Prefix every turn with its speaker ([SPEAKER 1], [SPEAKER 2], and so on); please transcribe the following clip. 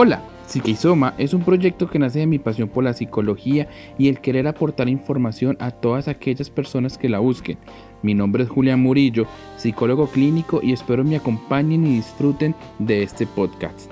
[SPEAKER 1] Hola, Psiquisoma es un proyecto que nace de mi pasión por la psicología y el querer aportar información a todas aquellas personas que la busquen. Mi nombre es Julián Murillo, psicólogo clínico y espero me acompañen y disfruten de este podcast.